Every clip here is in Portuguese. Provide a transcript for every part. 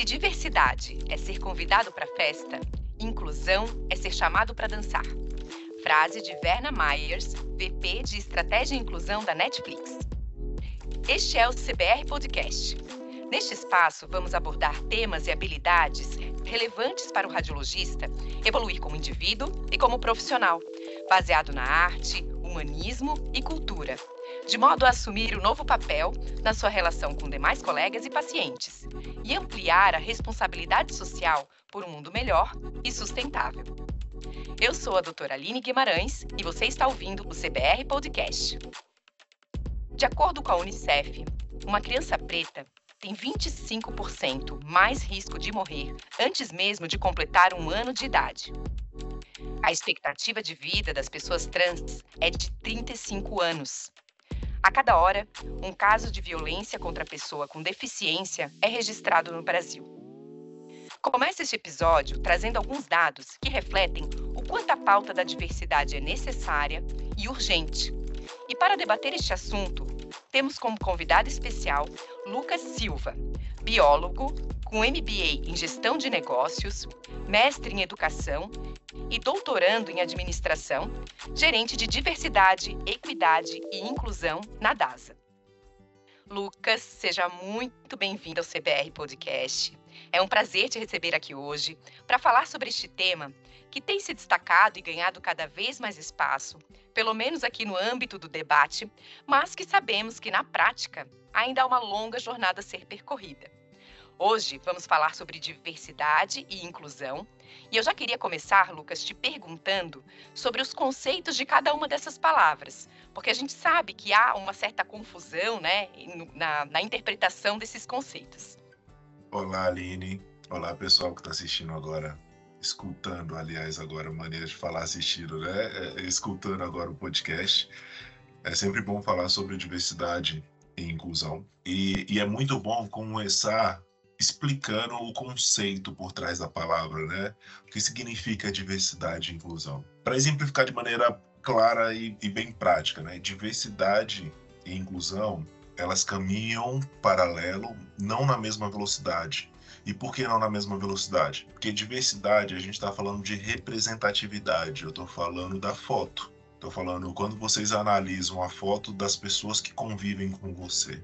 Se diversidade é ser convidado para festa, inclusão é ser chamado para dançar. Frase de Verna Myers, VP de Estratégia e Inclusão da Netflix. Este é o CBR Podcast. Neste espaço, vamos abordar temas e habilidades relevantes para o radiologista evoluir como indivíduo e como profissional, baseado na arte, humanismo e cultura, de modo a assumir o novo papel na sua relação com demais colegas e pacientes e ampliar a responsabilidade social por um mundo melhor e sustentável. Eu sou a doutora Aline Guimarães e você está ouvindo o CBR Podcast. De acordo com a Unicef, uma criança preta tem 25% mais risco de morrer antes mesmo de completar um ano de idade. A expectativa de vida das pessoas trans é de 35 anos. A cada hora, um caso de violência contra a pessoa com deficiência é registrado no Brasil. Começa este episódio trazendo alguns dados que refletem o quanto a pauta da diversidade é necessária e urgente. E para debater este assunto, temos como convidado especial Lucas Silva, biólogo com MBA em Gestão de Negócios, mestre em Educação e doutorando em Administração, gerente de Diversidade, Equidade e Inclusão na DASA. Lucas, seja muito bem-vindo ao CBR Podcast. É um prazer te receber aqui hoje para falar sobre este tema que tem se destacado e ganhado cada vez mais espaço, pelo menos aqui no âmbito do debate, mas que sabemos que na prática ainda há uma longa jornada a ser percorrida. Hoje vamos falar sobre diversidade e inclusão, e eu já queria começar, Lucas, te perguntando sobre os conceitos de cada uma dessas palavras, porque a gente sabe que há uma certa confusão né, na, na interpretação desses conceitos. Olá, Aline. Olá, pessoal que está assistindo agora escutando, aliás, agora, maneira de falar assistindo, né? É, é, escutando agora o podcast. É sempre bom falar sobre diversidade e inclusão. E, e, é muito bom começar explicando o conceito por trás da palavra, né? O que significa diversidade e inclusão. Para exemplificar de maneira clara e, e bem prática, né? Diversidade e inclusão, elas caminham paralelo, não na mesma velocidade e por que não na mesma velocidade? Porque diversidade, a gente está falando de representatividade. Eu estou falando da foto. Estou falando quando vocês analisam a foto das pessoas que convivem com você.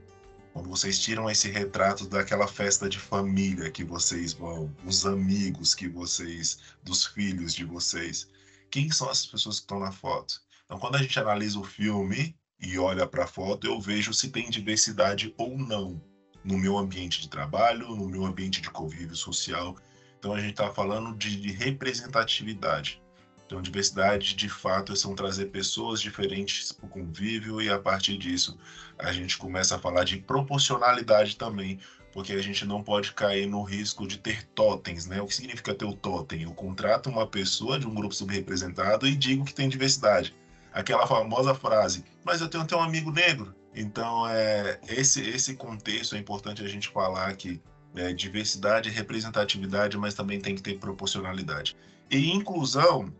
Quando vocês tiram esse retrato daquela festa de família que vocês vão, os amigos que vocês, dos filhos de vocês, quem são as pessoas que estão na foto? Então, quando a gente analisa o filme e olha para a foto, eu vejo se tem diversidade ou não no meu ambiente de trabalho, no meu ambiente de convívio social. Então a gente está falando de, de, representatividade. Então diversidade de fato são trazer pessoas diferentes para o convívio e a partir disso a gente começa a falar de proporcionalidade também, porque a gente não pode cair no risco de ter totens, né? O que significa ter o totem? Eu contrato uma pessoa de um grupo subrepresentado e digo que tem diversidade. Aquela famosa frase, mas eu tenho até um amigo negro. Então, é, esse, esse contexto é importante a gente falar que é, diversidade, representatividade, mas também tem que ter proporcionalidade. E inclusão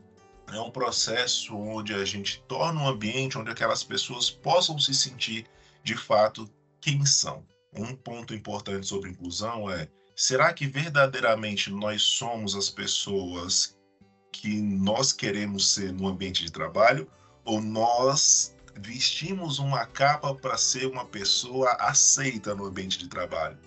é um processo onde a gente torna um ambiente onde aquelas pessoas possam se sentir de fato quem são. Um ponto importante sobre inclusão é: será que verdadeiramente nós somos as pessoas que nós queremos ser no ambiente de trabalho ou nós vestimos uma capa para ser uma pessoa aceita no ambiente de trabalho.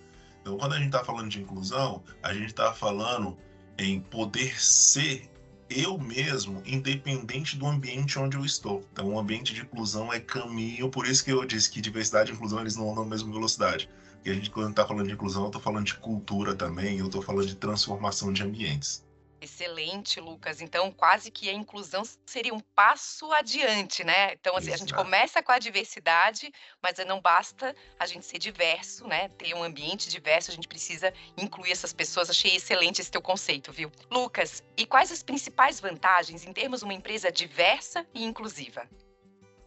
Então, quando a gente está falando de inclusão, a gente está falando em poder ser eu mesmo, independente do ambiente onde eu estou. Então, o ambiente de inclusão é caminho, por isso que eu disse que diversidade e inclusão eles não andam na mesma velocidade. Porque a gente, quando está falando de inclusão, eu estou falando de cultura também, eu estou falando de transformação de ambientes. Excelente, Lucas. Então, quase que a inclusão seria um passo adiante, né? Então, assim, a gente começa com a diversidade, mas não basta a gente ser diverso, né? Ter um ambiente diverso, a gente precisa incluir essas pessoas. Achei excelente esse teu conceito, viu? Lucas, e quais as principais vantagens em termos uma empresa diversa e inclusiva?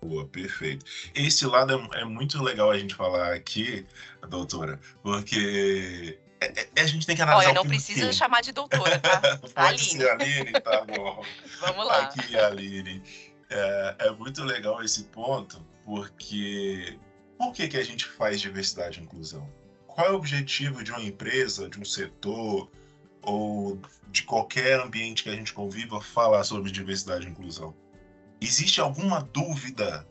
Boa, perfeito. Esse lado é, é muito legal a gente falar aqui, doutora, porque é, é, a gente tem que analisar. Olha, não precisa chamar de doutora, tá? Pode Aline. Aline, tá bom. Vamos lá. Aqui, Aline. É, é, muito legal esse ponto, porque por que, que a gente faz diversidade e inclusão? qual é o objetivo de uma empresa, de um setor ou de qualquer ambiente que a gente conviva falar sobre diversidade e inclusão? Existe alguma dúvida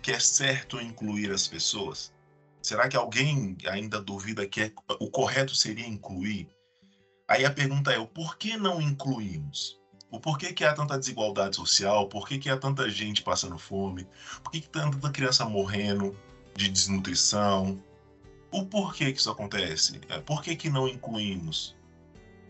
que é certo incluir as pessoas? Será que alguém ainda duvida que é, o correto seria incluir? Aí a pergunta é: o porquê não incluímos? O porquê que há tanta desigualdade social? Por que, há tanta gente passando fome? Por que, que tanta criança morrendo de desnutrição? O porquê que isso acontece? É, por que, que não incluímos?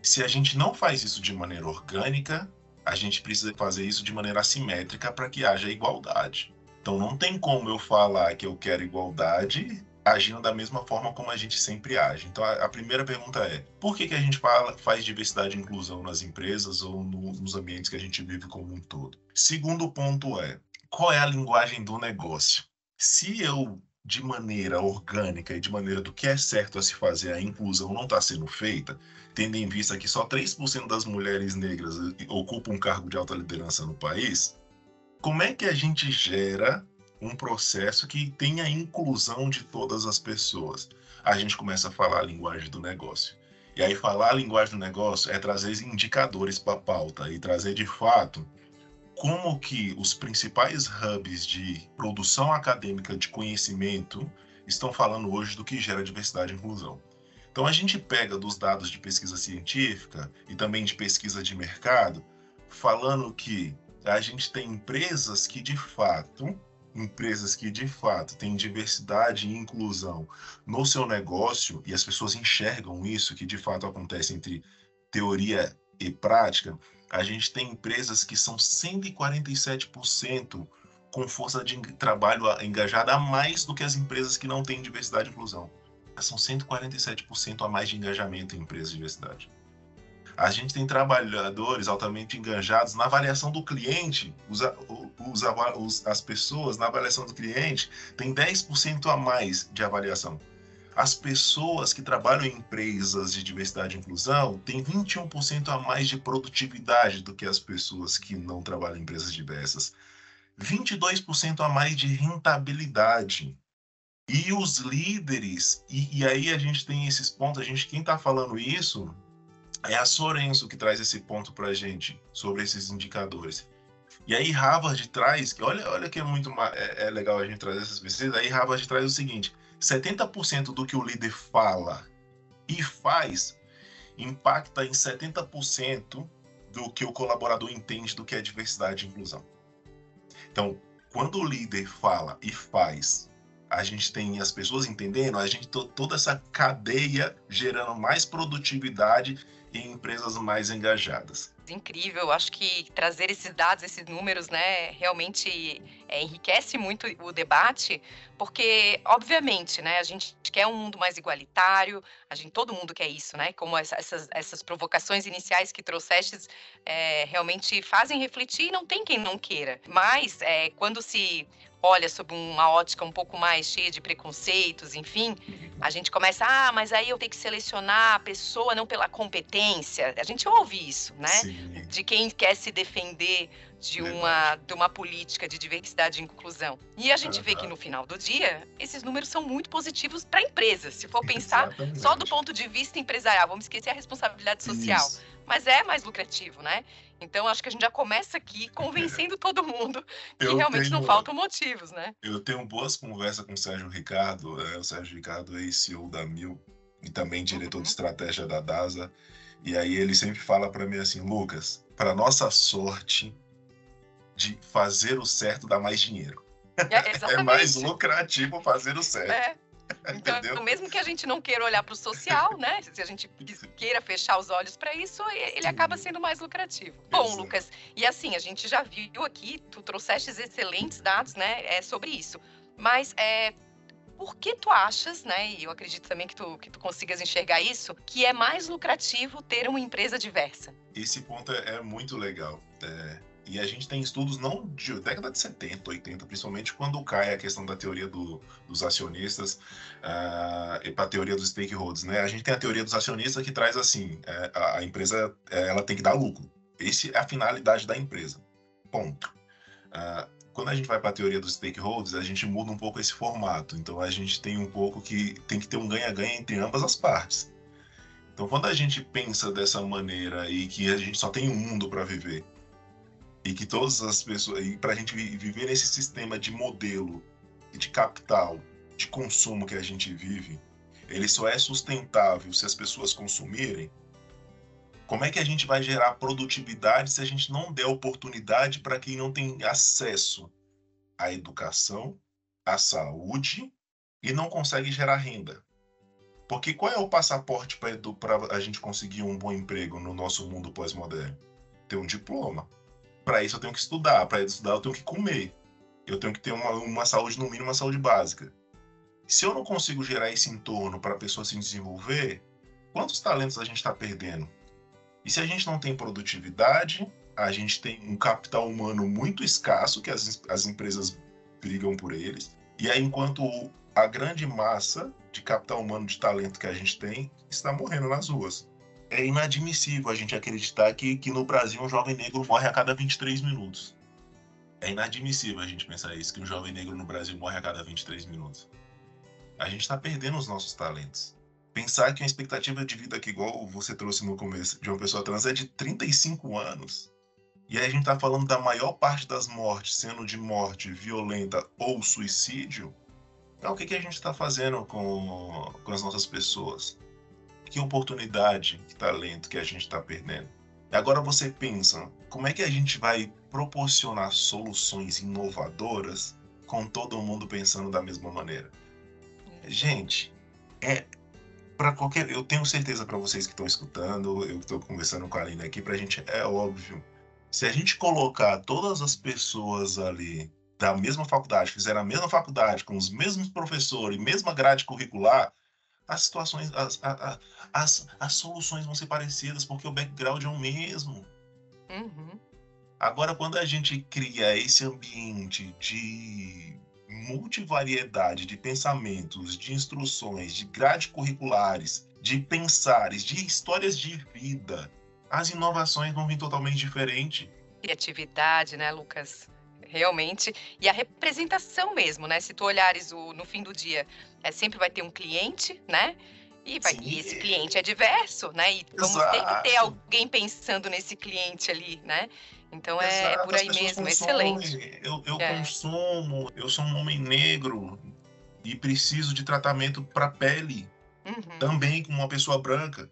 Se a gente não faz isso de maneira orgânica, a gente precisa fazer isso de maneira assimétrica para que haja igualdade. Então não tem como eu falar que eu quero igualdade agindo da mesma forma como a gente sempre age. Então, a, a primeira pergunta é: por que, que a gente fala, faz diversidade e inclusão nas empresas ou no, nos ambientes que a gente vive como um todo? Segundo ponto é: qual é a linguagem do negócio? Se eu, de maneira orgânica e de maneira do que é certo a se fazer, a inclusão não está sendo feita, tendo em vista que só 3% das mulheres negras ocupam um cargo de alta liderança no país, como é que a gente gera um processo que tenha a inclusão de todas as pessoas. A gente começa a falar a linguagem do negócio. E aí falar a linguagem do negócio é trazer indicadores para a pauta e trazer de fato como que os principais hubs de produção acadêmica de conhecimento estão falando hoje do que gera diversidade e inclusão. Então a gente pega dos dados de pesquisa científica e também de pesquisa de mercado, falando que a gente tem empresas que de fato empresas que de fato têm diversidade e inclusão no seu negócio e as pessoas enxergam isso que de fato acontece entre teoria e prática, a gente tem empresas que são 147% com força de trabalho engajada a mais do que as empresas que não têm diversidade e inclusão. São 147% a mais de engajamento em empresas de diversidade. A gente tem trabalhadores altamente engajados na avaliação do cliente. Os, os, as pessoas na avaliação do cliente têm 10% a mais de avaliação. As pessoas que trabalham em empresas de diversidade e inclusão têm 21% a mais de produtividade do que as pessoas que não trabalham em empresas diversas. 22% a mais de rentabilidade. E os líderes, e, e, aí a gente tem esses pontos, a gente, quem está falando isso é a Sorenso que traz esse ponto para a gente sobre esses indicadores. E aí Harvard traz, olha, olha que é muito é, é legal a gente trazer essas pesquisas. Aí Harvard traz o seguinte: 70% do que o líder fala e faz impacta em 70% do que o colaborador entende do que é diversidade e inclusão. Então, quando o líder fala e faz, a gente tem as pessoas entendendo, a gente toda essa cadeia gerando mais produtividade em empresas mais engajadas. Incrível, acho que trazer esses dados, esses números, né, realmente é, enriquece muito o debate, porque, obviamente, né, a gente quer um mundo mais igualitário, a gente, todo mundo quer isso, né, como essa, essas, essas provocações iniciais que trouxeste é, realmente fazem refletir e não tem quem não queira. Mas, é, quando se olha sob uma ótica um pouco mais cheia de preconceitos, enfim, a gente começa, ah, mas aí eu tenho que selecionar a pessoa não pela competência. A gente ouve isso, né? Sim. De quem quer se defender de uma, de uma política de diversidade e inclusão. E a gente vê que no final do dia, esses números são muito positivos para a empresa. Se for pensar Exatamente. só do ponto de vista empresarial, vamos esquecer a responsabilidade social. Isso. Mas é mais lucrativo, né? Então, acho que a gente já começa aqui convencendo todo mundo que eu realmente tenho, não faltam motivos, né? Eu tenho boas conversas com o Sérgio Ricardo, é, o Sérgio Ricardo é CEO da Mil e também diretor uhum. de estratégia da DASA. E aí ele sempre fala para mim assim, Lucas, para nossa sorte de fazer o certo dá mais dinheiro. É, é mais lucrativo fazer o certo. É. Então, Entendeu? mesmo que a gente não queira olhar para o social, né? Se a gente queira fechar os olhos para isso, ele acaba sendo mais lucrativo. Bom, Exato. Lucas, e assim, a gente já viu aqui, tu trouxeste excelentes dados, né, é, sobre isso. Mas é, por que tu achas, né, e eu acredito também que tu, que tu consigas enxergar isso, que é mais lucrativo ter uma empresa diversa? Esse ponto é, é muito legal. É, e a gente tem estudos não de década de 70, 80, principalmente quando cai a questão da teoria do, dos acionistas uh, e para a teoria dos stakeholders, né? A gente tem a teoria dos acionistas que traz assim, é, a, a, empresa é, ela tem que dar lucro. Essa é a finalidade da empresa. Ponto. Uh, quando a gente vai para a teoria dos stakeholders, a gente muda um pouco esse formato. Então a gente tem um pouco que tem que ter um ganha-ganha entre ambas as partes. Então quando a gente pensa dessa maneira e que a gente só tem um mundo para viver e que todas as pessoas e para a gente viver nesse sistema de modelo de capital, de consumo que a gente vive, ele só é sustentável se as pessoas consumirem. Como é que a gente vai gerar produtividade se a gente não der oportunidade para quem não tem acesso à educação, à saúde e não consegue gerar renda? Porque qual é o passaporte para a gente conseguir um bom emprego no nosso mundo pós-moderno? Ter um diploma. Para isso eu tenho que estudar, para estudar eu tenho que comer. Eu tenho que ter uma, uma saúde, no mínimo, uma saúde básica. Se eu não consigo gerar esse entorno para a pessoa se desenvolver, quantos talentos a gente está perdendo? E se a gente não tem produtividade, a gente tem um capital humano muito escasso, que as, as empresas brigam por eles. E aí, enquanto a grande massa de capital humano de talento que a gente tem está morrendo nas ruas. É inadmissível a gente acreditar que, que no Brasil um jovem negro morre a cada 23 minutos. É inadmissível a gente pensar isso, que um jovem negro no Brasil morre a cada 23 minutos. A gente está perdendo os nossos talentos. Pensar que a expectativa de vida que igual você trouxe no começo de uma pessoa trans é de 35 anos. E aí a gente está falando da maior parte das mortes sendo de morte violenta ou suicídio. Então o que, que a gente está fazendo com, com as nossas pessoas? Que oportunidade, que talento que a gente está perdendo? E agora você pensa, como é que a gente vai proporcionar soluções inovadoras com todo mundo pensando da mesma maneira? Gente, é para qualquer. Eu tenho certeza para vocês que estão escutando, eu estou conversando com a Aline aqui, para a gente é óbvio. Se a gente colocar todas as pessoas ali da mesma faculdade, fizeram a mesma faculdade, com os mesmos professores, mesma grade curricular, as situações, as, as, as, as soluções vão ser parecidas, porque o background é o mesmo. Uhum. Agora, quando a gente cria esse ambiente de multivariedade de pensamentos, de instruções, de grades curriculares, de pensares, de histórias de vida, as inovações vão vir totalmente diferente. Criatividade, né, Lucas? Realmente. E a representação mesmo, né? Se tu olhares o, no fim do dia, é, sempre vai ter um cliente, né? E, vai, e esse cliente é diverso, né? E vamos ter que ter alguém pensando nesse cliente ali, né? Então é, é por aí mesmo, consomem, excelente. Eu, eu é. consumo, eu sou um homem negro e preciso de tratamento para pele, uhum. também como uma pessoa branca.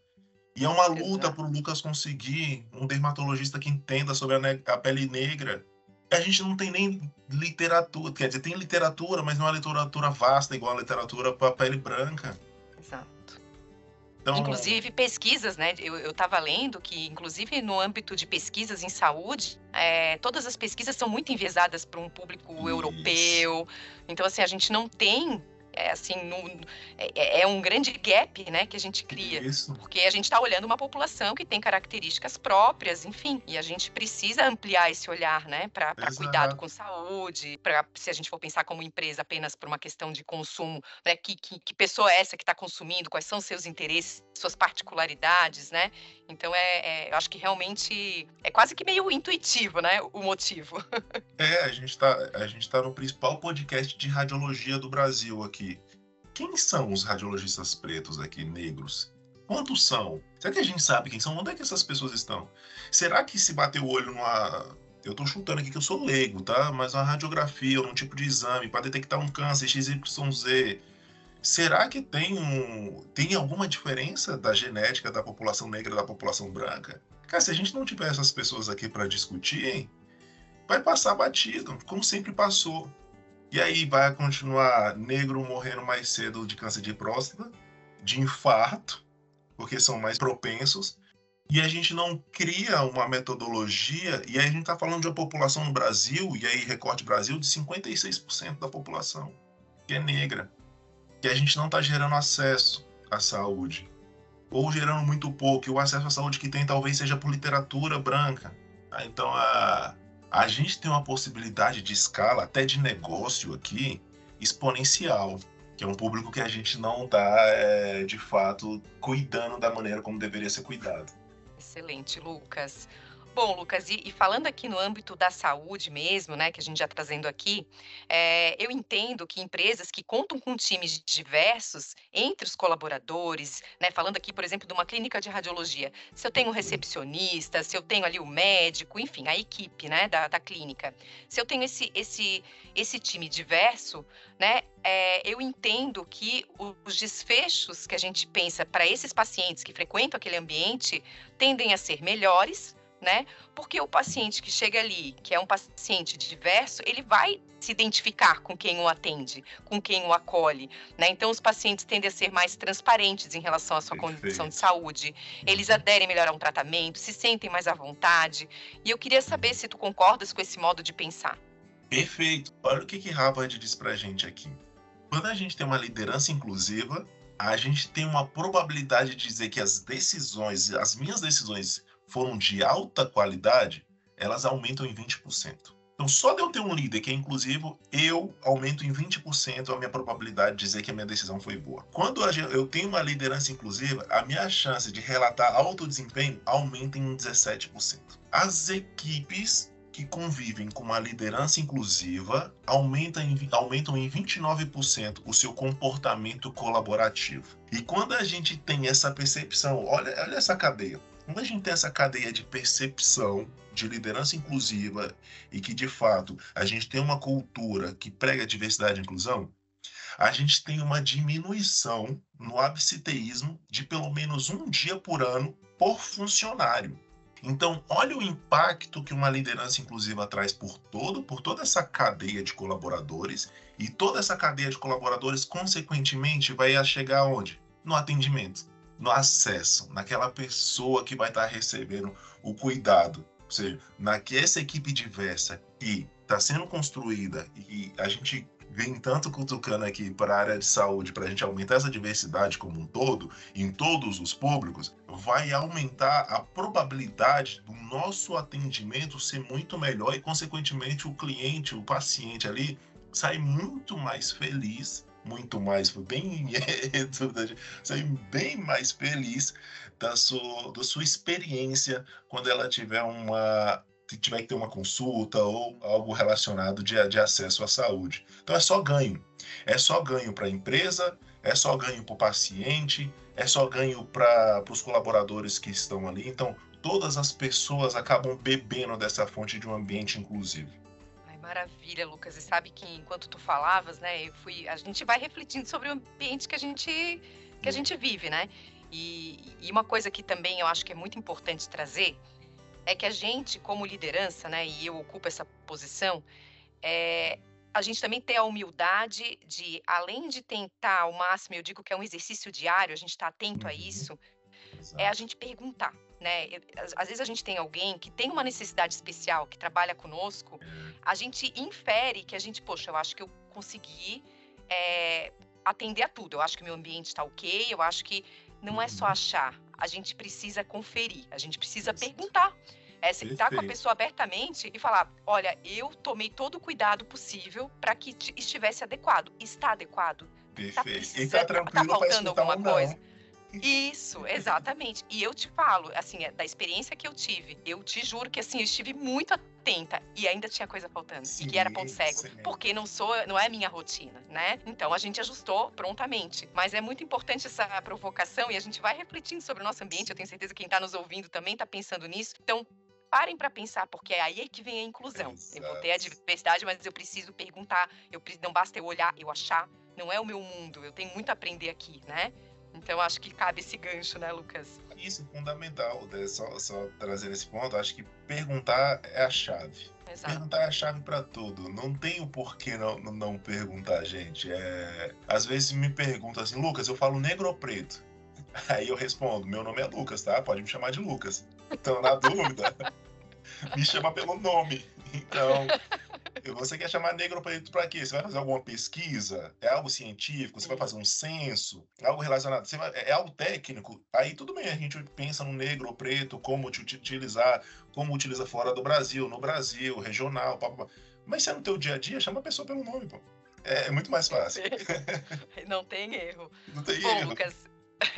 E é uma luta para o Lucas conseguir um dermatologista que entenda sobre a, a, pele negra. A gente não tem nem literatura, quer dizer, tem literatura, mas não é uma literatura vasta igual a literatura para pele branca. Então... Inclusive pesquisas, né? Eu estava lendo que, inclusive no âmbito de pesquisas em saúde, é, todas as pesquisas são muito enviesadas para um público Isso. europeu. Então, assim, a gente não tem é assim, é, é, é, um grande gap, né, que a gente cria. Isso. Porque a gente está olhando uma população que tem características próprias, enfim, e a gente precisa ampliar esse olhar, né, para cuidado com saúde, para se a gente for pensar como empresa apenas por uma questão de consumo, né, que, que, que pessoa é essa que está consumindo, quais são seus interesses, suas particularidades, né? Então é, é, eu acho que realmente é quase que meio intuitivo, né, o motivo. É, a gente está a gente tá no principal podcast de radiologia do Brasil aqui. Quem são os radiologistas pretos aqui, negros? Quantos são? Será que a gente sabe quem são? Onde é que essas pessoas estão? Será que se bater o olho numa. Eu tô chutando aqui que eu sou leigo, tá? Mas uma radiografia ou um tipo de exame para detectar um câncer XYZ. Será que tem um. Tem alguma diferença da genética da população negra da população branca? Cara, se a gente não tiver essas pessoas aqui para discutir, hein, vai passar batido, como sempre passou. E aí vai continuar negro morrendo mais cedo de câncer de próstata, de infarto, porque são mais propensos. E a gente não cria uma metodologia, e aí a gente está falando de uma população no Brasil, e aí recorte Brasil, de 56% da população, que é negra. Que a gente não está gerando acesso à saúde. Ou gerando muito pouco, e o acesso à saúde que tem talvez seja por literatura branca. Então, a, a gente tem uma possibilidade de escala, até de negócio aqui, exponencial, que é um público que a gente não está, é, de fato, cuidando da maneira como deveria ser cuidado. Excelente, Lucas. Bom, Lucas, e, e, falando aqui no âmbito da saúde mesmo, né, que a gente já está trazendo aqui, é, eu entendo que empresas que contam com times diversos entre os colaboradores, né, falando aqui, por exemplo, de uma clínica de radiologia, se eu tenho um recepcionista, se eu tenho ali o médico, enfim, a equipe, né, da, da clínica, se eu tenho esse, esse, esse time diverso, né, é, eu entendo que os desfechos que a gente pensa para esses pacientes que frequentam aquele ambiente tendem a ser melhores, né? Porque o paciente que chega ali, que é um paciente diverso, ele vai se identificar com quem o atende, com quem o acolhe, né? Então os pacientes tendem a ser mais transparentes em relação à sua Perfeito. condição de saúde. Eles uhum. aderem melhor a um tratamento, se sentem mais à vontade. E eu queria saber se tu concordas com esse modo de pensar. Perfeito. Olha o que que Harvard diz pra gente aqui. Quando a gente tem uma liderança inclusiva, a gente tem uma probabilidade de dizer que as decisões, as minhas decisões foram de alta qualidade, elas aumentam em 20%. Então, só de eu ter um líder que é inclusivo, eu aumento em 20% a minha probabilidade de dizer que a minha decisão foi boa. Quando eu tenho uma liderança inclusiva, a minha chance de relatar alto desempenho aumenta em 17%. As equipes que convivem com uma liderança inclusiva aumentam em, aumentam em 29% o seu comportamento colaborativo. E quando a gente tem essa percepção, olha, olha essa cadeia. Quando a gente tem essa cadeia de percepção de liderança inclusiva e que, de fato, a gente tem uma cultura que prega diversidade e inclusão, a gente tem uma diminuição no absenteísmo de pelo menos um dia por ano por funcionário. Então, olha o impacto que uma liderança inclusiva traz por todo, por toda essa cadeia de colaboradores, e toda essa cadeia de colaboradores, consequentemente, vai chegar aonde? No atendimento, no acesso, naquela pessoa que vai estar recebendo o cuidado. Ou seja, naquela equipe diversa que está sendo construída e a gente vem tanto cutucando aqui para a área de saúde, para a gente aumentar essa diversidade como um todo, em todos os públicos, vai aumentar a probabilidade do nosso atendimento ser muito melhor e, consequentemente, o cliente, o paciente ali, sai muito mais feliz, muito mais bem, sair bem mais feliz da sua, da sua experiência quando ela tiver uma tiver que ter uma consulta ou algo relacionado de, de acesso à saúde. Então é só ganho. É só ganho para a empresa, é só ganho para o paciente, é só ganho para os colaboradores que estão ali. Então, todas as pessoas acabam bebendo dessa fonte de um ambiente inclusivo. Maravilha, Lucas. E sabe que enquanto tu falavas, né, eu fui, a gente vai refletindo sobre o ambiente que a gente que a gente vive, né? E, e uma coisa que também eu acho que é muito importante trazer é que a gente, como liderança, né, e eu ocupo essa posição, é, a gente também tem a humildade de, além de tentar ao máximo, eu digo que é um exercício diário, a gente está atento a uhum. isso, Exato. é a gente perguntar. Né? Às vezes a gente tem alguém que tem uma necessidade especial, que trabalha conosco, a gente infere que a gente, poxa, eu acho que eu consegui é, atender a tudo, eu acho que meu ambiente está ok, eu acho que não é só uhum. achar, a gente precisa conferir, a gente precisa perguntar. É sentar com a pessoa abertamente e falar: olha, eu tomei todo o cuidado possível para que estivesse adequado. Está adequado? Tá Perfeito. Tá e tá tranquilo tá faltando alguma coisa? Isso, exatamente. E eu te falo, assim, é, da experiência que eu tive, eu te juro que assim, eu estive muito atenta e ainda tinha coisa faltando. Sim, e que era ponto cego. Sim. Porque não sou, não é minha rotina, né? Então a gente ajustou prontamente. Mas é muito importante essa provocação e a gente vai refletindo sobre o nosso ambiente. Eu tenho certeza que quem está nos ouvindo também está pensando nisso. Então, parem para pensar, porque é aí que vem a inclusão. Exato. Eu vou ter a diversidade, mas eu preciso perguntar, eu não basta eu olhar, eu achar, não é o meu mundo, eu tenho muito a aprender aqui, né? Então acho que cabe esse gancho, né, Lucas? Isso, fundamental. Né? Só, só trazer esse ponto, acho que perguntar é a chave. Exato. Perguntar é a chave para tudo. Não tem o porquê não, não perguntar, gente. É... Às vezes me perguntam assim, Lucas, eu falo negro ou preto? Aí eu respondo, meu nome é Lucas, tá? Pode me chamar de Lucas. Então, na dúvida, me chama pelo nome. Então, você quer chamar negro preto para quê? Você vai fazer alguma pesquisa? É algo científico? Você vai fazer um censo? É algo relacionado? Vai, é algo técnico? Aí tudo bem, a gente pensa no negro ou preto, como utilizar, como utiliza fora do Brasil, no Brasil, regional, pá, pá. Mas se é no teu dia a dia, chama a pessoa pelo nome, pô. É, é muito mais fácil. Não tem erro. Não tem Bom, erro. Lucas,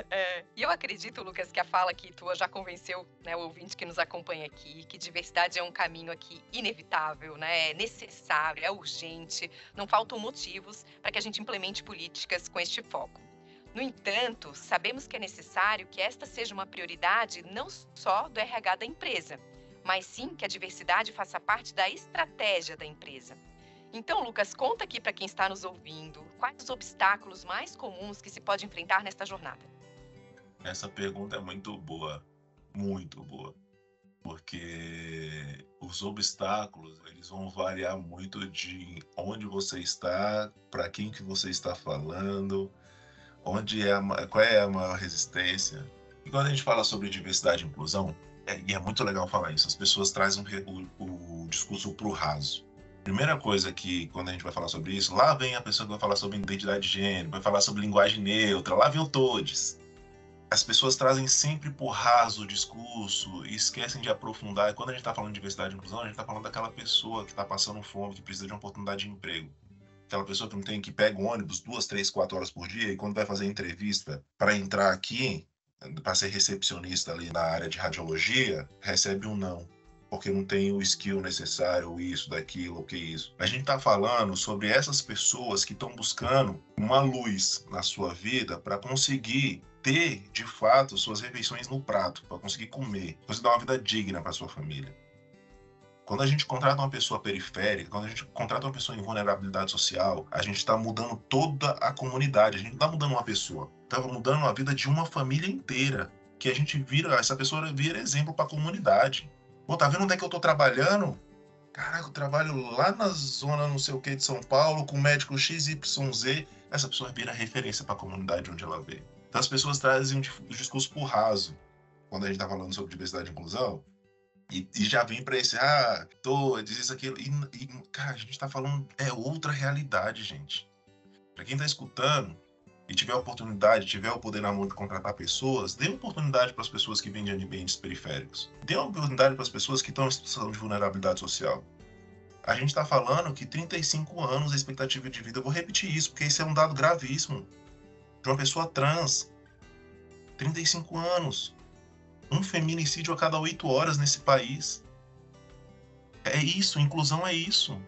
É, e eu acredito, Lucas, que a fala aqui tua já convenceu né, o ouvinte que nos acompanha aqui, que diversidade é um caminho aqui inevitável, né, é necessário, é urgente, não faltam motivos para que a gente implemente políticas com este foco. No entanto, sabemos que é necessário que esta seja uma prioridade não só do RH da empresa, mas sim que a diversidade faça parte da estratégia da empresa. Então, Lucas, conta aqui para quem está nos ouvindo, quais os obstáculos mais comuns que se pode enfrentar nesta jornada? Essa pergunta é muito boa, muito boa, porque os obstáculos eles vão variar muito de onde você está, para quem que você está falando, onde é a, qual é a maior resistência. E quando a gente fala sobre diversidade e inclusão, é, e é muito legal falar isso, as pessoas trazem o, o, o discurso para o raso. Primeira coisa que, quando a gente vai falar sobre isso, lá vem a pessoa que vai falar sobre identidade de gênero, vai falar sobre linguagem neutra, lá vem o todes. As pessoas trazem sempre por raso o discurso e esquecem de aprofundar. E quando a gente está falando de diversidade e inclusão, a gente está falando daquela pessoa que está passando fome, que precisa de uma oportunidade de emprego. Aquela pessoa que não tem que pega um ônibus duas, três, quatro horas por dia e quando vai fazer entrevista para entrar aqui, para ser recepcionista ali na área de radiologia, recebe um não porque não tem o skill necessário, isso, daquilo, o que isso. A gente está falando sobre essas pessoas que estão buscando uma luz na sua vida para conseguir ter, de fato, suas refeições no prato, para conseguir comer, conseguir dar uma vida digna para sua família. Quando a gente contrata uma pessoa periférica, quando a gente contrata uma pessoa em vulnerabilidade social, a gente está mudando toda a comunidade. A gente não está mudando uma pessoa, está mudando a vida de uma família inteira. Que a gente vira, essa pessoa vira exemplo para a comunidade. Pô, tá vendo onde é que eu tô trabalhando? Caraca, eu trabalho lá na zona não sei o que de São Paulo com médico XYZ. Essa pessoa vira referência para a comunidade onde ela vê. Então as pessoas trazem um discurso por raso quando a gente tá falando sobre diversidade e inclusão. E, e já vem para esse, ah, tô, diz isso, aquilo. E, e, cara, a gente tá falando, é outra realidade, gente. Para quem tá escutando, e tiver a oportunidade, tiver o poder na mão de contratar pessoas, dê oportunidade para as pessoas que vêm de ambientes periféricos. Dê oportunidade para as pessoas que estão em situação de vulnerabilidade social. A gente está falando que 35 anos a expectativa de vida, eu vou repetir isso, porque isso é um dado gravíssimo. De uma pessoa trans. 35 anos. Um feminicídio a cada 8 horas nesse país. É isso, inclusão é isso.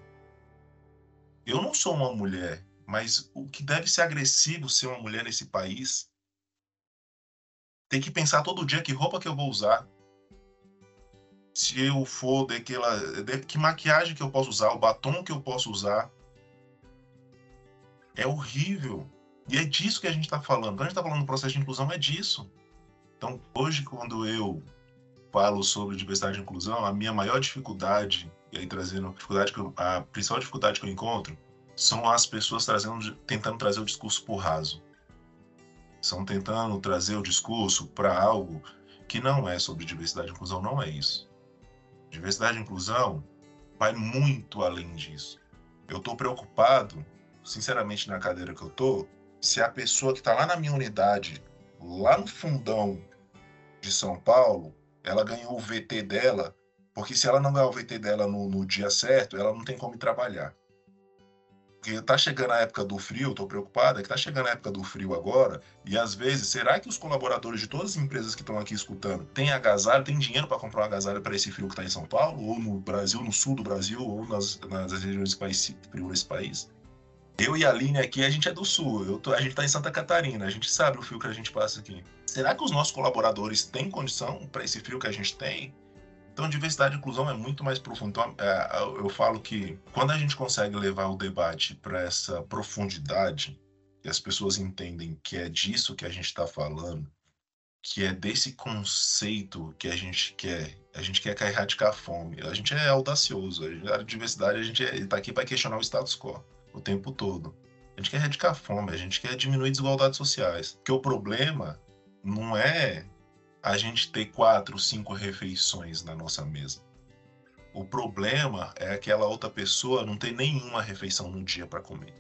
Eu não sou uma mulher, mas o que deve ser agressivo ser uma mulher nesse país tem que pensar todo dia que roupa que eu vou usar. Se eu for daquela. Que maquiagem que eu posso usar, o batom que eu posso usar. É horrível. E é disso que a gente está falando. Quando a gente está falando do processo de inclusão, é disso. Então, hoje, quando eu falo sobre diversidade e inclusão, a minha maior dificuldade, e aí trazendo a eu, a principal dificuldade que eu encontro, são as pessoas trazendo, tentando trazer o discurso por raso. São tentando trazer o discurso para algo que não é sobre diversidade e inclusão, não é isso. Diversidade e inclusão vai muito além disso. Eu estou preocupado, sinceramente, na cadeira que eu estou, se a pessoa que está lá na minha unidade, lá no fundão de São Paulo, ela ganhou o VT dela, porque se ela não ganhar o VT dela no, no dia certo, ela não tem como trabalhar. Porque tá chegando a época do frio, tô preocupado, é que tá chegando a época do frio agora, e às vezes, será que os colaboradores de todas as empresas que estão aqui escutando têm agasalho, têm dinheiro para comprar um agasalho para esse frio que tá em São Paulo, ou no Brasil, no sul do Brasil, ou nas, nas regiões do país, frio desse país? Eu e a Aline aqui, a gente é do sul, tô, a gente tá em Santa Catarina, a gente sabe o frio que a gente passa aqui. Será que os nossos colaboradores têm condição para esse frio que a gente tem? Então, diversidade e inclusão é muito mais profundo. Então, é, eu falo que quando a gente consegue levar o debate para essa profundidade, e as pessoas entendem que é disso que a gente está falando, que é desse conceito que a gente quer. A gente quer erradicar a fome. A gente é audacioso. A diversidade, a gente está é, aqui para questionar o status quo o tempo todo. A gente quer erradicar a fome, a gente quer diminuir desigualdades sociais. Porque o problema não é a gente ter quatro, cinco refeições na nossa mesa. O problema é aquela outra pessoa não ter nenhuma refeição no dia para comer.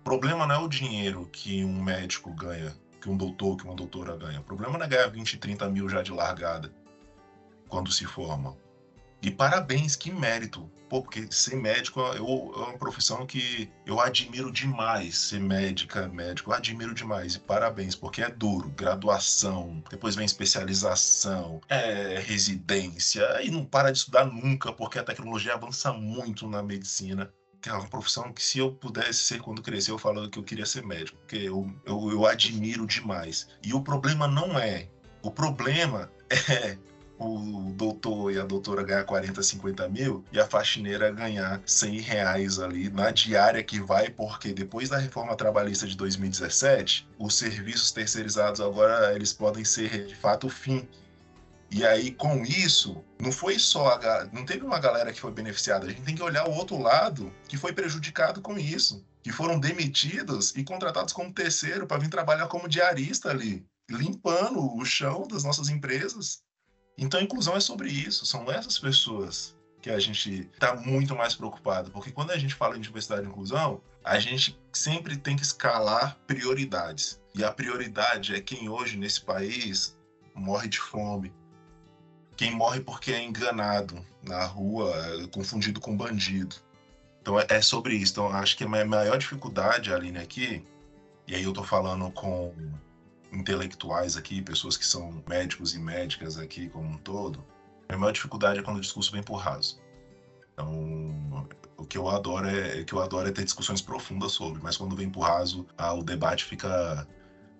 O problema não é o dinheiro que um médico ganha, que um doutor, que uma doutora ganha. O problema não é ganhar 20, 30 mil já de largada quando se forma. E parabéns, que mérito. Pô, porque ser médico eu, é uma profissão que eu admiro demais. Ser médica, médico, eu admiro demais. E parabéns, porque é duro. Graduação, depois vem especialização, é residência, e não para de estudar nunca, porque a tecnologia avança muito na medicina que é uma profissão que se eu pudesse ser quando crescer, eu falo que eu queria ser médico, porque eu, eu, eu admiro demais. E o problema não é. O problema é o doutor e a doutora ganhar 40, 50 mil e a faxineira ganhar 100 reais ali na diária que vai, porque depois da reforma trabalhista de 2017, os serviços terceirizados agora eles podem ser de fato o fim. E aí, com isso, não foi só a, não teve uma galera que foi beneficiada, a gente tem que olhar o outro lado que foi prejudicado com isso, que foram demitidos e contratados como terceiro para vir trabalhar como diarista ali, limpando o chão das nossas empresas. Então inclusão é sobre isso, são essas pessoas que a gente está muito mais preocupado, porque quando a gente fala em diversidade e inclusão, a gente sempre tem que escalar prioridades. E a prioridade é quem hoje nesse país morre de fome, quem morre porque é enganado na rua, confundido com bandido. Então é, é sobre isso. Então acho que a maior dificuldade, Aline, aqui, e aí eu tô falando com intelectuais aqui, pessoas que são médicos e médicas aqui como um todo, a maior dificuldade é quando o discurso vem por raso. Então, o que eu adoro é, que eu adoro é ter discussões profundas sobre, mas quando vem por raso, ah, o debate fica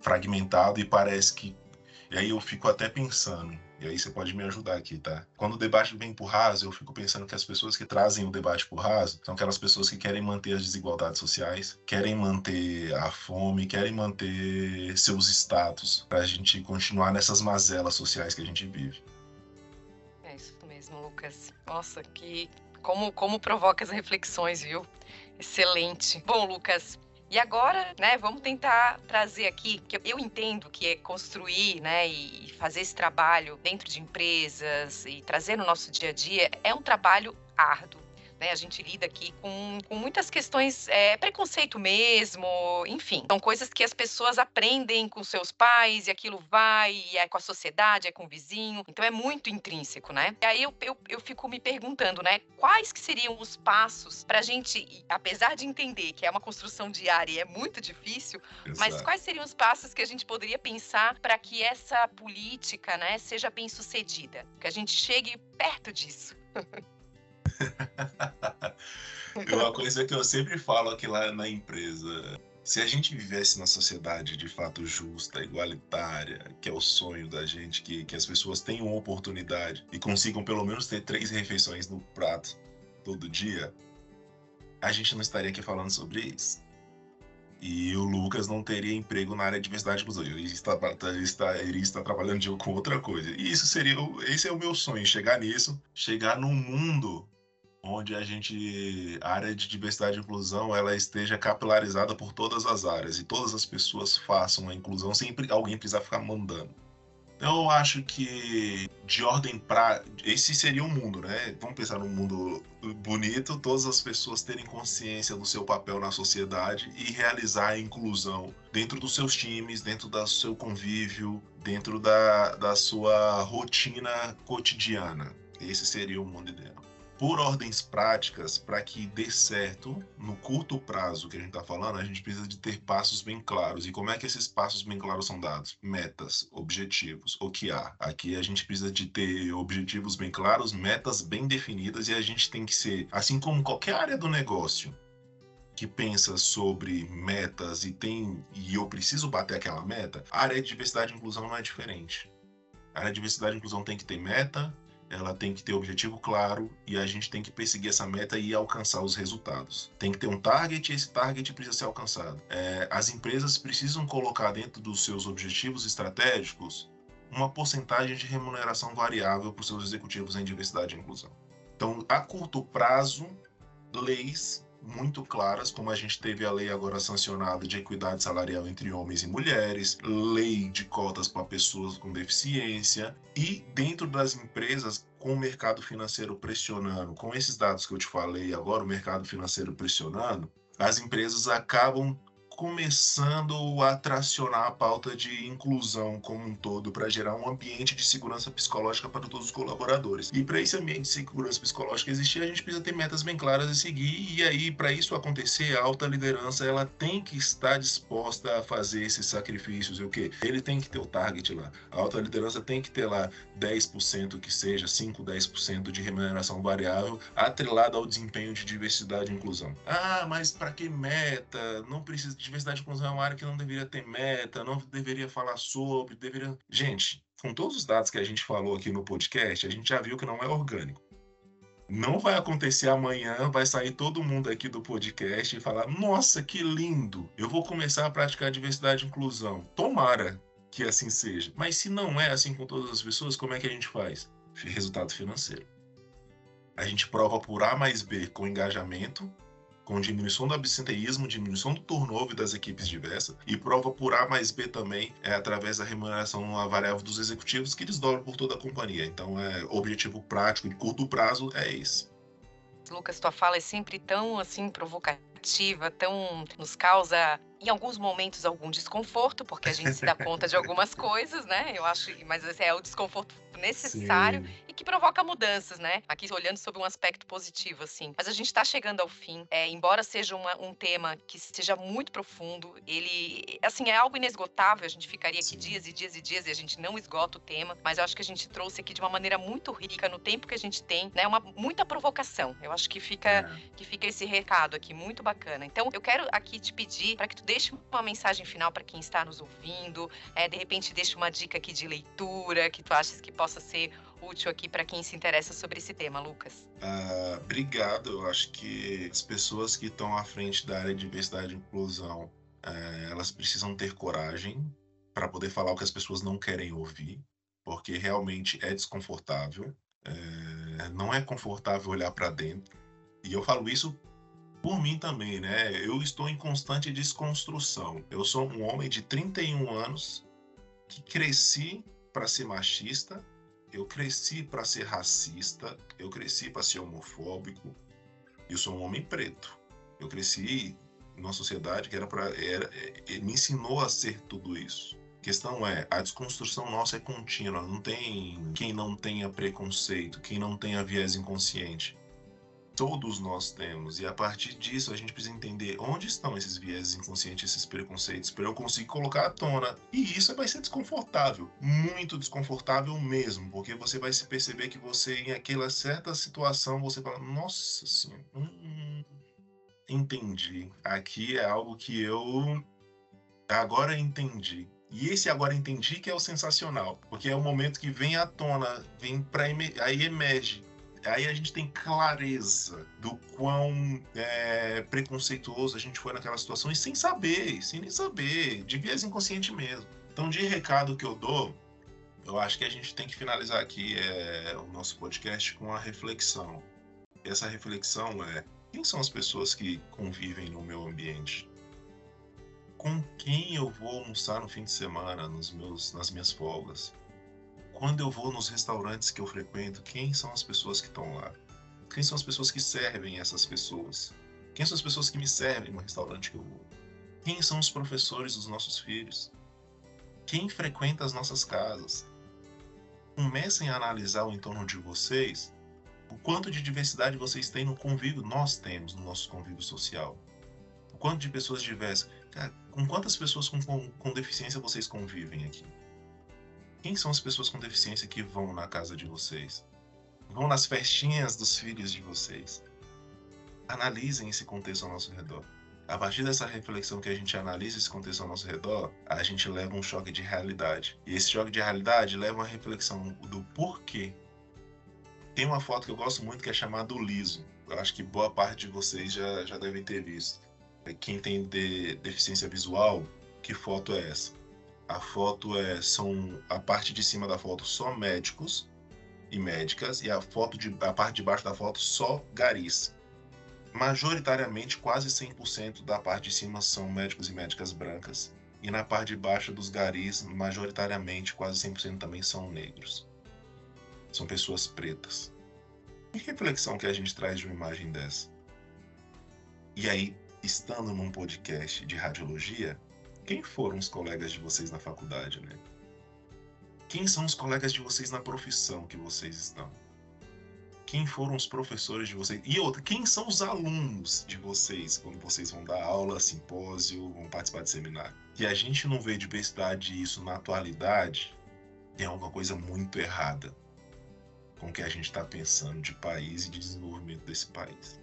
fragmentado e parece que e aí eu fico até pensando, e aí você pode me ajudar aqui, tá? Quando o debate vem por raso, eu fico pensando que as pessoas que trazem o debate por raso são aquelas pessoas que querem manter as desigualdades sociais, querem manter a fome, querem manter seus status, para a gente continuar nessas mazelas sociais que a gente vive. É isso mesmo, Lucas. Nossa, que como como provoca as reflexões, viu? Excelente. Bom, Lucas, e agora, né, vamos tentar trazer aqui, que eu entendo que é construir, né, e fazer esse trabalho dentro de empresas e trazer no nosso dia a dia é um trabalho árduo. Né? A gente lida aqui com, com muitas questões, é, preconceito mesmo, enfim. São coisas que as pessoas aprendem com seus pais e aquilo vai, e é com a sociedade, é com o vizinho. Então é muito intrínseco, né? E aí eu, eu, eu fico me perguntando, né? Quais que seriam os passos para a gente, apesar de entender que é uma construção diária e é muito difícil, Exato. mas quais seriam os passos que a gente poderia pensar para que essa política, né, seja bem sucedida? Que a gente chegue perto disso. Uma coisa que eu sempre falo aqui lá na empresa. Se a gente vivesse na sociedade de fato justa, igualitária, que é o sonho da gente, que, que as pessoas tenham oportunidade e consigam pelo menos ter três refeições no prato todo dia, a gente não estaria aqui falando sobre isso. E o Lucas não teria emprego na área de diversidade inclusão. Ele ele está, ele está trabalhando com outra coisa. E isso seria, esse é o meu sonho, chegar nisso, chegar num mundo onde a gente a área de diversidade e inclusão ela esteja capilarizada por todas as áreas e todas as pessoas façam a inclusão sem alguém precisar ficar mandando. Então eu acho que de ordem para esse seria o um mundo, né? Vamos pensar num mundo bonito, todas as pessoas terem consciência do seu papel na sociedade e realizar a inclusão dentro dos seus times, dentro do seu convívio, dentro da, da sua rotina cotidiana. Esse seria o mundo ideal por ordens práticas, para que dê certo no curto prazo que a gente está falando, a gente precisa de ter passos bem claros. E como é que esses passos bem claros são dados? Metas, objetivos, o que há. Aqui a gente precisa de ter objetivos bem claros, metas bem definidas e a gente tem que ser, assim como qualquer área do negócio, que pensa sobre metas e tem e eu preciso bater aquela meta, a área de diversidade e inclusão não é diferente. A área de diversidade e inclusão tem que ter meta, ela tem que ter objetivo claro e a gente tem que perseguir essa meta e alcançar os resultados. Tem que ter um target e esse target precisa ser alcançado. É, as empresas precisam colocar dentro dos seus objetivos estratégicos uma porcentagem de remuneração variável para os seus executivos em diversidade e inclusão. Então, a curto prazo, leis muito claras, como a gente teve a lei agora sancionada de equidade salarial entre homens e mulheres, lei de cotas para pessoas com deficiência e dentro das empresas com o mercado financeiro pressionando, com esses dados que eu te falei agora, o mercado financeiro pressionando, as empresas acabam começando a tracionar a pauta de inclusão como um todo para gerar um ambiente de segurança psicológica para todos os colaboradores. E para esse ambiente de segurança psicológica existir, a gente precisa ter metas bem claras a seguir. E aí, para isso acontecer, a alta liderança ela tem que estar disposta a fazer esses sacrifícios. E o quê? Ele tem que ter o target lá. A alta liderança tem que ter lá 10% que seja, 5, 10% de remuneração variável atrelada ao desempenho de diversidade e inclusão. Ah, mas para que meta? Não precisa. Diversidade e inclusão é uma área que não deveria ter meta, não deveria falar sobre, deveria. Gente, com todos os dados que a gente falou aqui no podcast, a gente já viu que não é orgânico. Não vai acontecer amanhã, vai sair todo mundo aqui do podcast e falar: Nossa, que lindo! Eu vou começar a praticar diversidade e inclusão. Tomara que assim seja. Mas se não é assim com todas as pessoas, como é que a gente faz? Resultado financeiro. A gente prova por A mais B com engajamento, com diminuição do absenteísmo, diminuição do turnover das equipes diversas, e prova por A mais B também é através da remuneração variável dos executivos que desdobram por toda a companhia. Então, é objetivo prático de curto prazo é esse. Lucas, tua fala é sempre tão assim provocativa, tão nos causa em alguns momentos algum desconforto, porque a gente se dá conta de algumas coisas, né? Eu acho, mas esse é o desconforto necessário Sim. e que provoca mudanças, né? Aqui olhando sobre um aspecto positivo, assim. Mas a gente está chegando ao fim. É, embora seja uma, um tema que seja muito profundo, ele, assim, é algo inesgotável. A gente ficaria aqui Sim. dias e dias e dias e a gente não esgota o tema. Mas eu acho que a gente trouxe aqui de uma maneira muito rica no tempo que a gente tem, né? Uma muita provocação. Eu acho que fica é. que fica esse recado aqui muito bacana. Então eu quero aqui te pedir para que tu deixe uma mensagem final para quem está nos ouvindo. É, de repente, deixe uma dica aqui de leitura que tu achas que possa ser útil aqui para quem se interessa sobre esse tema, Lucas. Uh, obrigado. Eu acho que as pessoas que estão à frente da área de diversidade e inclusão, uh, elas precisam ter coragem para poder falar o que as pessoas não querem ouvir, porque realmente é desconfortável. Uh, não é confortável olhar para dentro. E eu falo isso por mim também, né? Eu estou em constante desconstrução. Eu sou um homem de 31 anos que cresci para ser machista, eu cresci para ser racista, eu cresci para ser homofóbico. Eu sou um homem preto. Eu cresci numa sociedade que era para era, é, me ensinou a ser tudo isso. A questão é, a desconstrução nossa é contínua, não tem quem não tenha preconceito, quem não tenha viés inconsciente todos nós temos. E a partir disso, a gente precisa entender onde estão esses viéses inconscientes, esses preconceitos, para eu conseguir colocar à tona. E isso vai ser desconfortável, muito desconfortável mesmo, porque você vai se perceber que você, em aquela certa situação, você fala: Nossa Senhora, hum, entendi. Aqui é algo que eu agora entendi. E esse agora entendi que é o sensacional, porque é o momento que vem à tona, vem para aí emerge aí a gente tem clareza do quão é, preconceituoso a gente foi naquela situação e sem saber, sem nem saber, de viés inconsciente mesmo. Então, de recado que eu dou, eu acho que a gente tem que finalizar aqui é, o nosso podcast com uma reflexão. Essa reflexão é: quem são as pessoas que convivem no meu ambiente? Com quem eu vou almoçar no fim de semana, nos meus, nas minhas folgas? Quando eu vou nos restaurantes que eu frequento, quem são as pessoas que estão lá? Quem são as pessoas que servem essas pessoas? Quem são as pessoas que me servem no restaurante que eu vou? Quem são os professores dos nossos filhos? Quem frequenta as nossas casas? Comecem a analisar o entorno de vocês, o quanto de diversidade vocês têm no convívio, nós temos no nosso convívio social. O quanto de pessoas diversas. Cara, com quantas pessoas com, com, com deficiência vocês convivem aqui? Quem são as pessoas com deficiência que vão na casa de vocês? Vão nas festinhas dos filhos de vocês? Analisem esse contexto ao nosso redor. A partir dessa reflexão que a gente analisa esse contexto ao nosso redor, a gente leva um choque de realidade. E esse choque de realidade leva uma reflexão do porquê. Tem uma foto que eu gosto muito que é chamada o liso. Eu acho que boa parte de vocês já, já devem ter visto. Quem tem de, deficiência visual, que foto é essa? A foto é são a parte de cima da foto só médicos e médicas e a foto de a parte de baixo da foto só garis. Majoritariamente, quase 100% da parte de cima são médicos e médicas brancas e na parte de baixo dos garis, majoritariamente, quase 100% também são negros. São pessoas pretas. Que reflexão que a gente traz de uma imagem dessa? E aí, estando num podcast de radiologia, quem foram os colegas de vocês na faculdade, né? Quem são os colegas de vocês na profissão que vocês estão? Quem foram os professores de vocês? E outra, quem são os alunos de vocês quando vocês vão dar aula, simpósio, vão participar de seminário? Que a gente não vê diversidade isso na atualidade, tem alguma coisa muito errada com o que a gente está pensando de país e de desenvolvimento desse país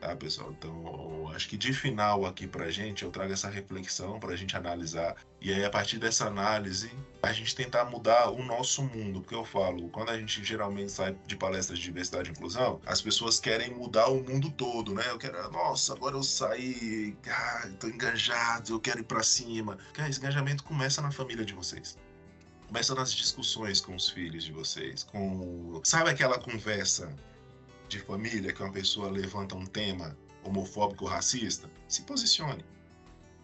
tá, pessoal? Então, acho que de final aqui pra gente, eu trago essa reflexão pra gente analisar. E aí, a partir dessa análise, a gente tentar mudar o nosso mundo. Porque eu falo, quando a gente geralmente sai de palestras de diversidade e inclusão, as pessoas querem mudar o mundo todo, né? Eu quero, nossa, agora eu saí, ah, tô engajado, eu quero ir pra cima. Cara, esse engajamento começa na família de vocês começa nas discussões com os filhos de vocês, com sabe aquela conversa de família que uma pessoa levanta um tema homofóbico ou racista, se posicione.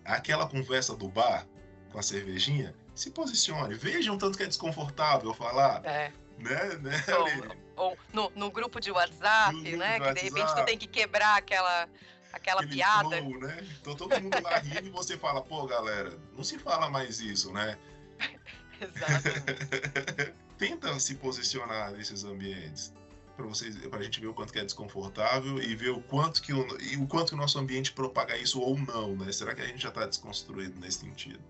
Aquela conversa do bar com a cervejinha, se posicione. Veja um tanto que é desconfortável falar. É. Né, né, ou, ou no, no, grupo de WhatsApp, no né? Que de repente tu tem que quebrar aquela, aquela piada. Flow, né? Então todo mundo lá rindo e você fala, pô, galera, não se fala mais isso, né? Exato. Tenta se posicionar nesses ambientes para vocês, para a gente ver o quanto que é desconfortável e ver o quanto que o, e o quanto que o nosso ambiente propaga isso ou não, né? Será que a gente já está desconstruído nesse sentido?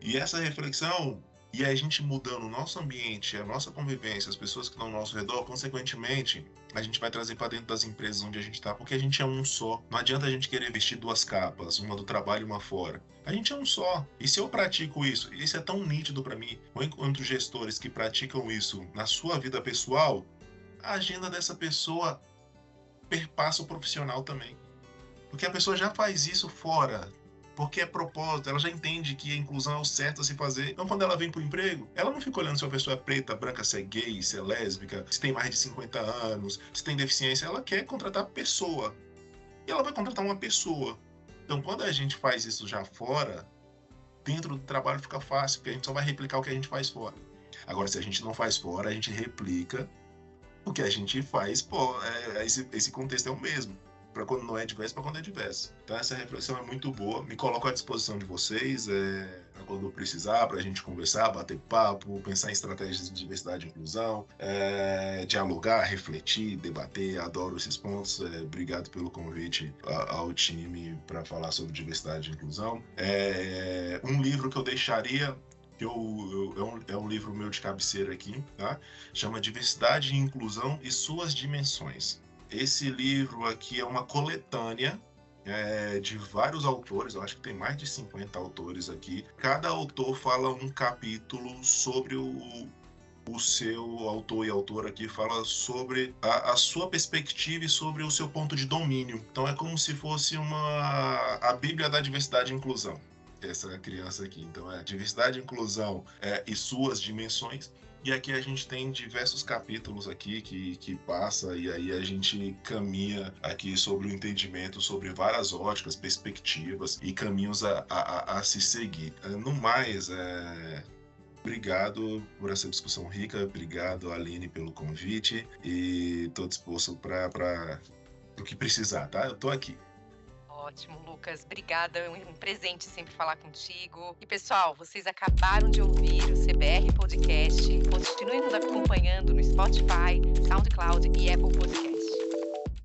E essa reflexão e a gente mudando o nosso ambiente, a nossa convivência, as pessoas que estão ao nosso redor, consequentemente, a gente vai trazer para dentro das empresas onde a gente está, porque a gente é um só. Não adianta a gente querer vestir duas capas, uma do trabalho e uma fora. A gente é um só. E se eu pratico isso, isso é tão nítido para mim, ou enquanto gestores que praticam isso na sua vida pessoal, a agenda dessa pessoa perpassa o profissional também. Porque a pessoa já faz isso fora, porque é propósito, ela já entende que a inclusão é o certo a se fazer. Então, quando ela vem para o emprego, ela não fica olhando se a pessoa é preta, branca, se é gay, se é lésbica, se tem mais de 50 anos, se tem deficiência. Ela quer contratar pessoa. E ela vai contratar uma pessoa. Então, quando a gente faz isso já fora, dentro do trabalho fica fácil, porque a gente só vai replicar o que a gente faz fora. Agora, se a gente não faz fora, a gente replica o que a gente faz, pô, é, é, esse, esse contexto é o mesmo. Para quando não é diverso, para quando é diverso. Então, essa reflexão é muito boa. Me coloco à disposição de vocês, é, quando precisar, para a gente conversar, bater papo, pensar em estratégias de diversidade e inclusão, é, dialogar, refletir, debater. Adoro esses pontos. É, obrigado pelo convite ao time para falar sobre diversidade e inclusão. É, um livro que eu deixaria que eu, eu, é, um, é um livro meu de cabeceira aqui, tá? Chama Diversidade e Inclusão e Suas Dimensões. Esse livro aqui é uma coletânea é, de vários autores, eu acho que tem mais de 50 autores aqui. Cada autor fala um capítulo sobre o, o seu autor e autora aqui fala sobre a, a, sua perspectiva e sobre o seu ponto de domínio. Então é como se fosse uma a Bíblia da diversidade e inclusão essa criança aqui. Então, é diversidade inclusão é, e suas dimensões. E aqui a gente tem diversos capítulos aqui que, que passa e aí a gente caminha aqui sobre o entendimento sobre várias óticas, perspectivas e caminhos a, a, a se seguir. É, no mais, é, Obrigado por essa discussão rica, obrigado Aline pelo convite e estou disposto para o que precisar, tá? Eu estou aqui. Ótimo, Lucas. Obrigada. É um presente sempre falar contigo. E pessoal, vocês acabaram de ouvir o CBR Podcast. Continuem nos acompanhando no Spotify, SoundCloud e Apple Podcast.